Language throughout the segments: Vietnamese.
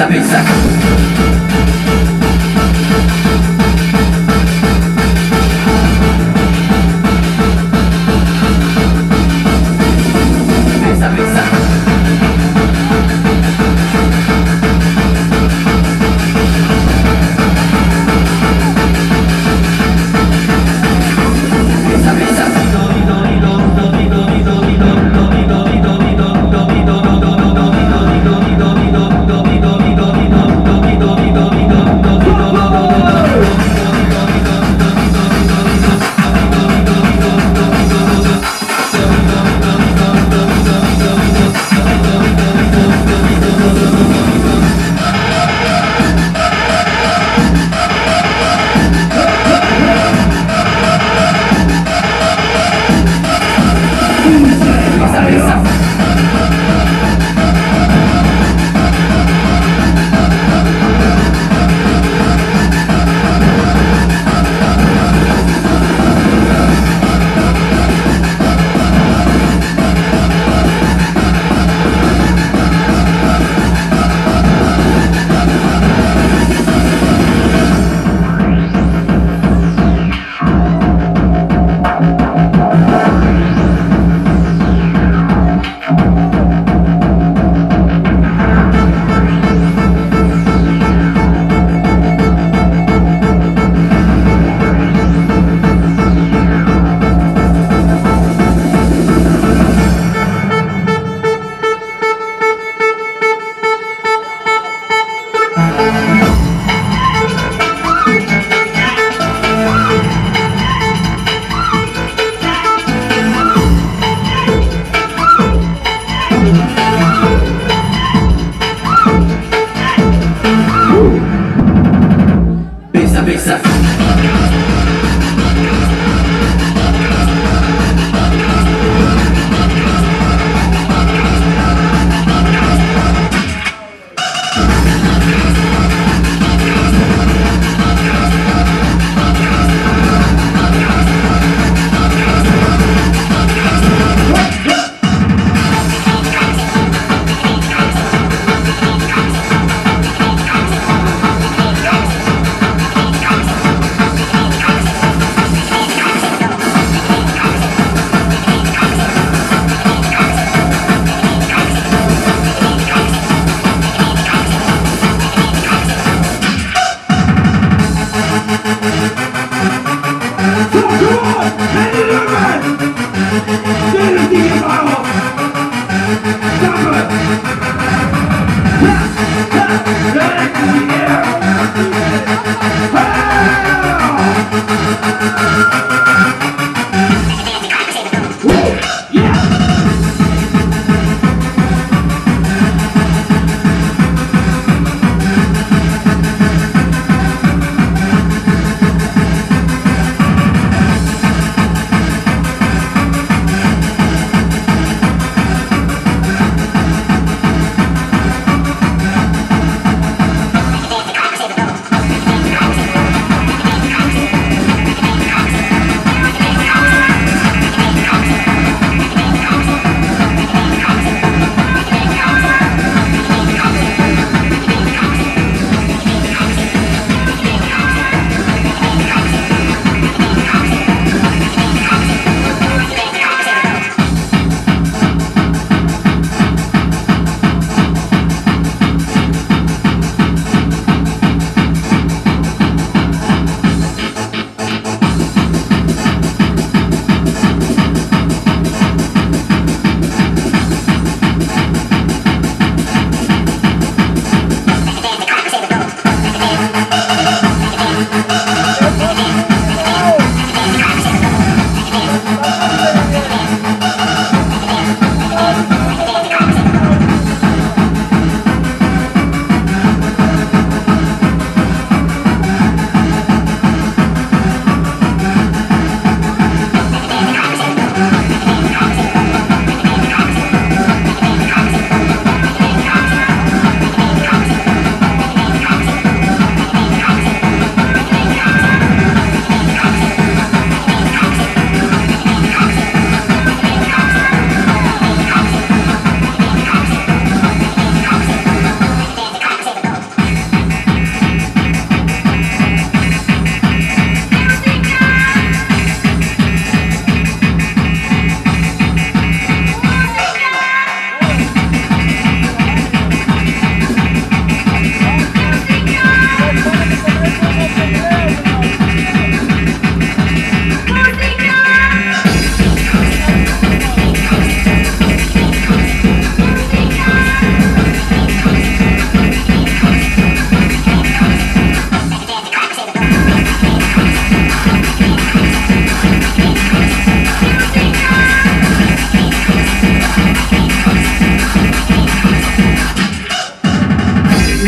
cabeza.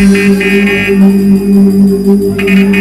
Thank you.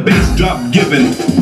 The bass drop given.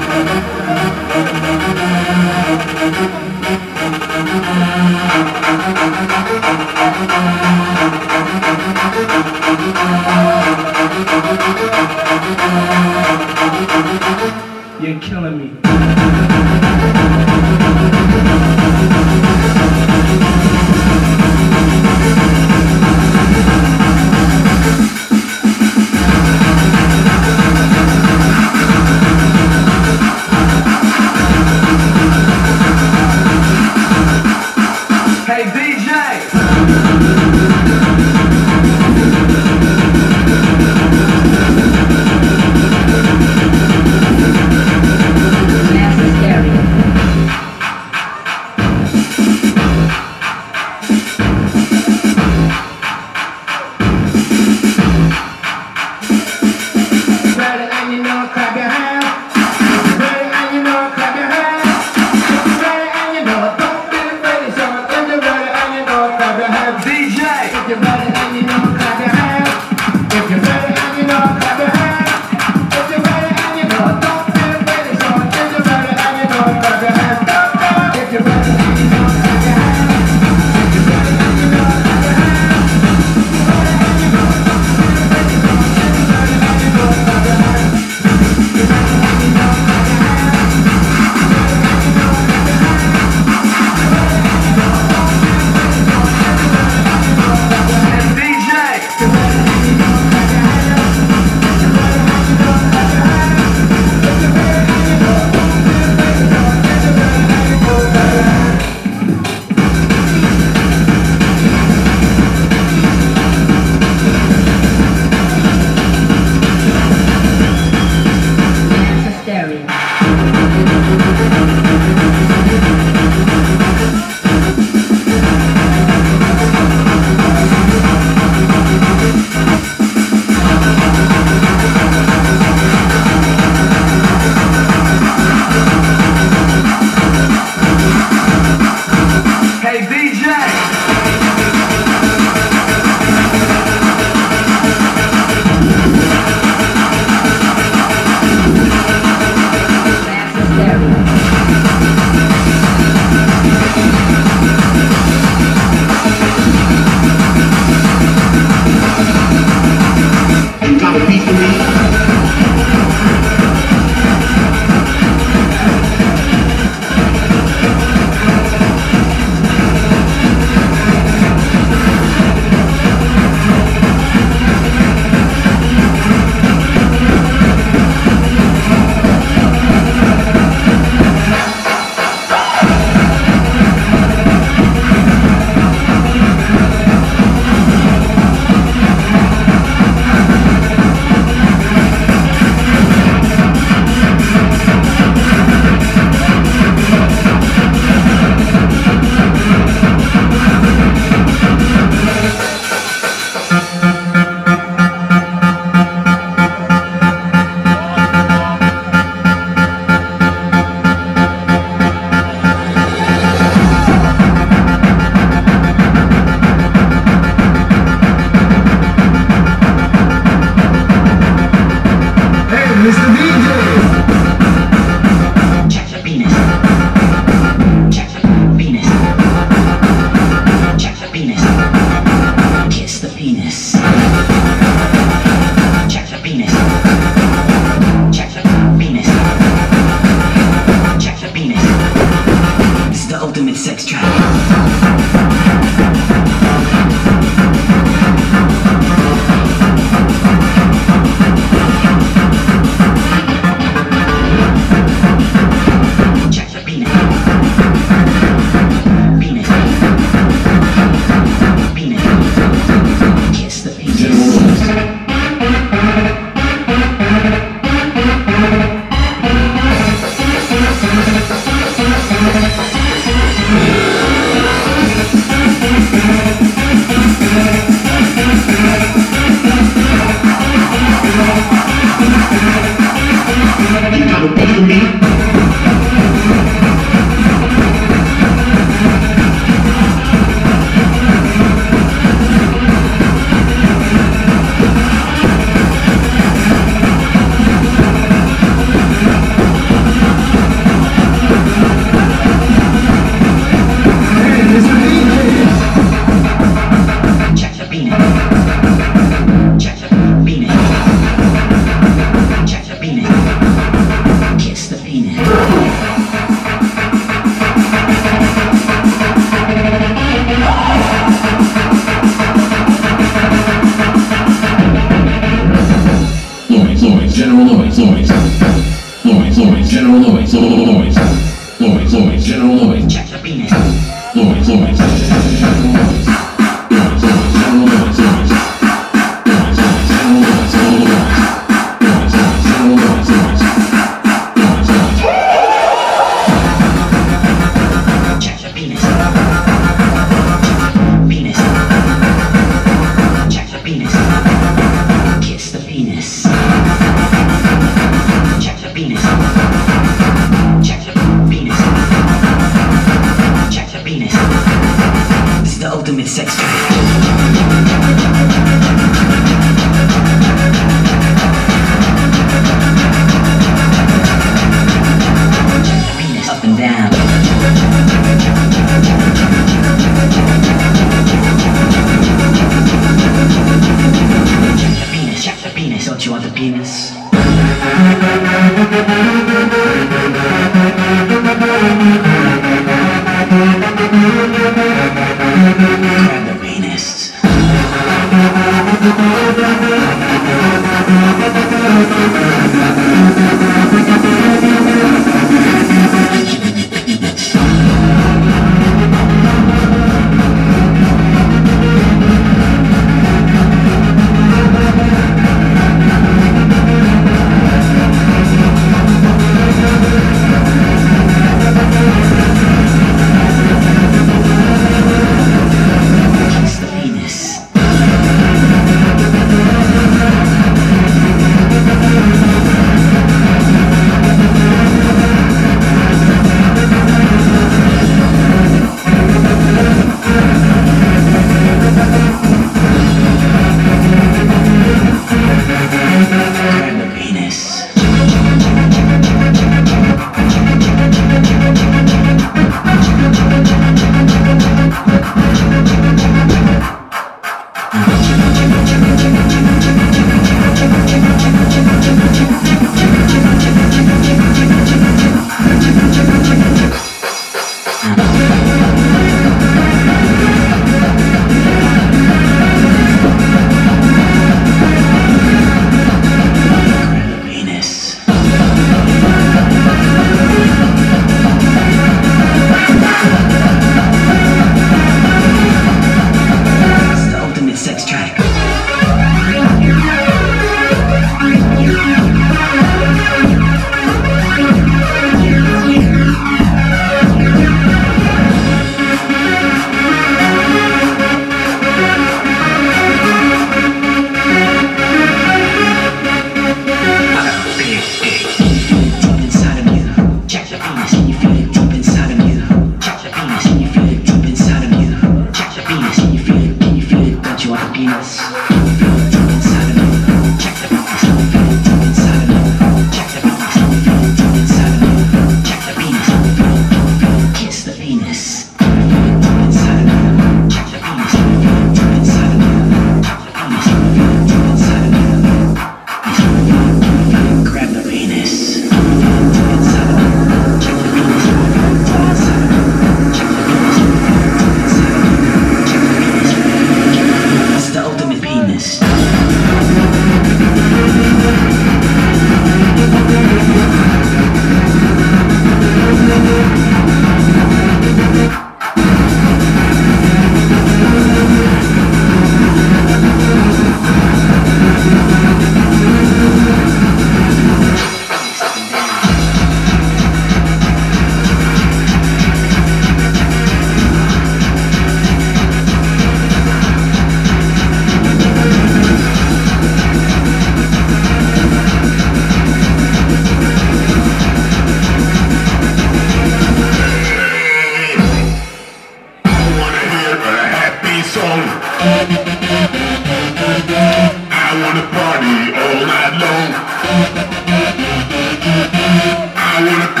Wanna